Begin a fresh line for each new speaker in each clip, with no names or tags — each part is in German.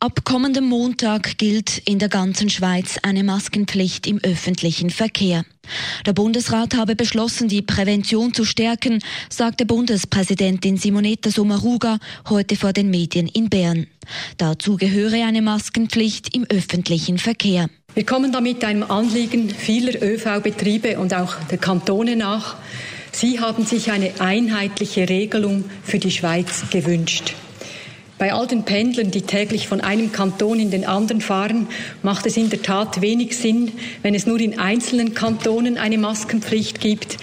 Ab kommendem Montag gilt in der ganzen Schweiz eine Maskenpflicht im öffentlichen Verkehr. Der Bundesrat habe beschlossen, die Prävention zu stärken, sagte Bundespräsidentin Simonetta Sommaruga heute vor den Medien in Bern. Dazu gehöre eine Maskenpflicht im öffentlichen Verkehr.
Wir kommen damit einem Anliegen vieler ÖV-Betriebe und auch der Kantone nach. Sie haben sich eine einheitliche Regelung für die Schweiz gewünscht. Bei all den Pendlern, die täglich von einem Kanton in den anderen fahren, macht es in der Tat wenig Sinn, wenn es nur in einzelnen Kantonen eine Maskenpflicht gibt.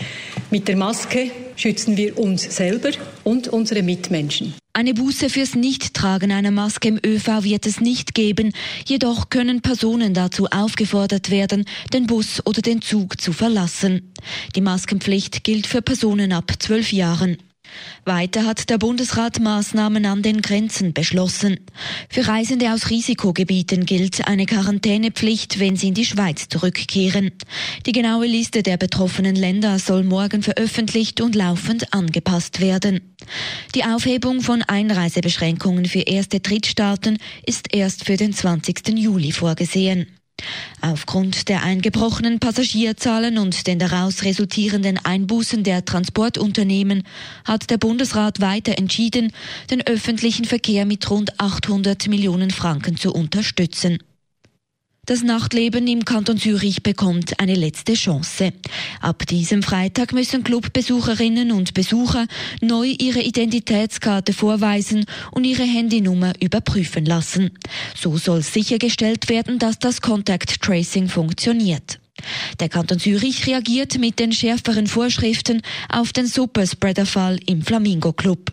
Mit der Maske schützen wir uns selber und unsere Mitmenschen.
Eine Buße fürs Nichttragen einer Maske im ÖV wird es nicht geben, jedoch können Personen dazu aufgefordert werden, den Bus oder den Zug zu verlassen. Die Maskenpflicht gilt für Personen ab zwölf Jahren. Weiter hat der Bundesrat Maßnahmen an den Grenzen beschlossen. Für Reisende aus Risikogebieten gilt eine Quarantänepflicht, wenn sie in die Schweiz zurückkehren. Die genaue Liste der betroffenen Länder soll morgen veröffentlicht und laufend angepasst werden. Die Aufhebung von Einreisebeschränkungen für erste Drittstaaten ist erst für den 20. Juli vorgesehen. Aufgrund der eingebrochenen Passagierzahlen und den daraus resultierenden Einbußen der Transportunternehmen hat der Bundesrat weiter entschieden, den öffentlichen Verkehr mit rund 800 Millionen Franken zu unterstützen. Das Nachtleben im Kanton Zürich bekommt eine letzte Chance. Ab diesem Freitag müssen Clubbesucherinnen und Besucher neu ihre Identitätskarte vorweisen und ihre Handynummer überprüfen lassen. So soll sichergestellt werden, dass das Contact Tracing funktioniert. Der Kanton Zürich reagiert mit den schärferen Vorschriften auf den Superspreader-Fall im Flamingo Club.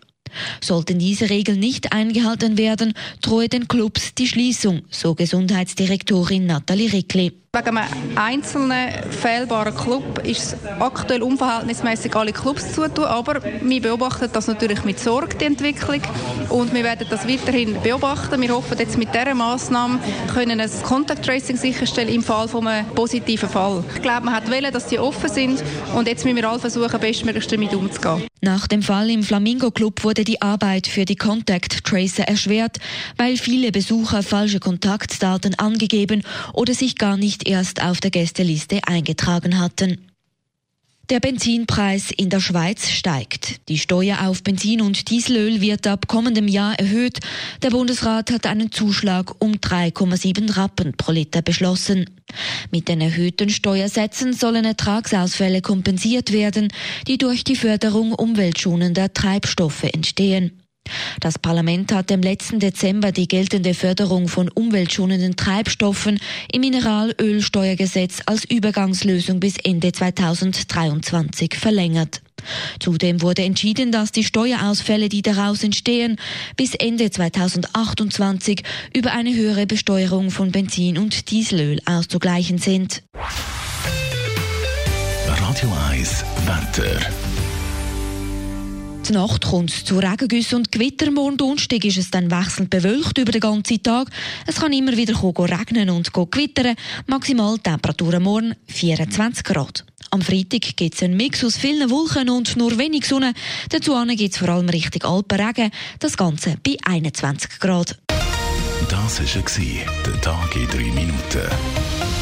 Sollten diese Regeln nicht eingehalten werden, drohe den Clubs die Schließung, so Gesundheitsdirektorin Nathalie Rickli.
Wegen einem einzelnen fehlbaren Club ist es aktuell unverhältnismäßig, alle Clubs zu tun. Aber wir beobachten das natürlich mit Sorge, die Entwicklung. Und wir werden das weiterhin beobachten. Wir hoffen jetzt mit dieser Massnahme können ein Contact Tracing sicherstellen im Fall von einem positiven Fall. Ich glaube, man hat wollen, dass sie offen sind. Und jetzt müssen wir alle versuchen, bestmöglichst damit umzugehen.
Nach dem Fall im Flamingo Club wurde die Arbeit für die Contact Tracer erschwert, weil viele Besucher falsche Kontaktdaten angegeben oder sich gar nicht erst auf der Gästeliste eingetragen hatten. Der Benzinpreis in der Schweiz steigt. Die Steuer auf Benzin und Dieselöl wird ab kommendem Jahr erhöht. Der Bundesrat hat einen Zuschlag um 3,7 Rappen pro Liter beschlossen. Mit den erhöhten Steuersätzen sollen Ertragsausfälle kompensiert werden, die durch die Förderung umweltschonender Treibstoffe entstehen. Das Parlament hat im letzten Dezember die geltende Förderung von umweltschonenden Treibstoffen im Mineralölsteuergesetz als Übergangslösung bis Ende 2023 verlängert. Zudem wurde entschieden, dass die Steuerausfälle, die daraus entstehen, bis Ende 2028 über eine höhere Besteuerung von Benzin und Dieselöl auszugleichen sind.
Radio 1 Wetter.
Die Nacht kommt zu Regengüssen und Gewitter. Morgen Donnerstag ist es dann wechselnd bewölkt über den ganzen Tag. Es kann immer wieder regnen und gewittern. Maximaltemperaturen morgen 24 Grad. Am Freitag gibt es einen Mix aus vielen Wolken und nur wenig Sonne. Dazu gibt es vor allem richtig Alpenregen. Das Ganze bei 21 Grad.
Das war der Tag in drei Minuten.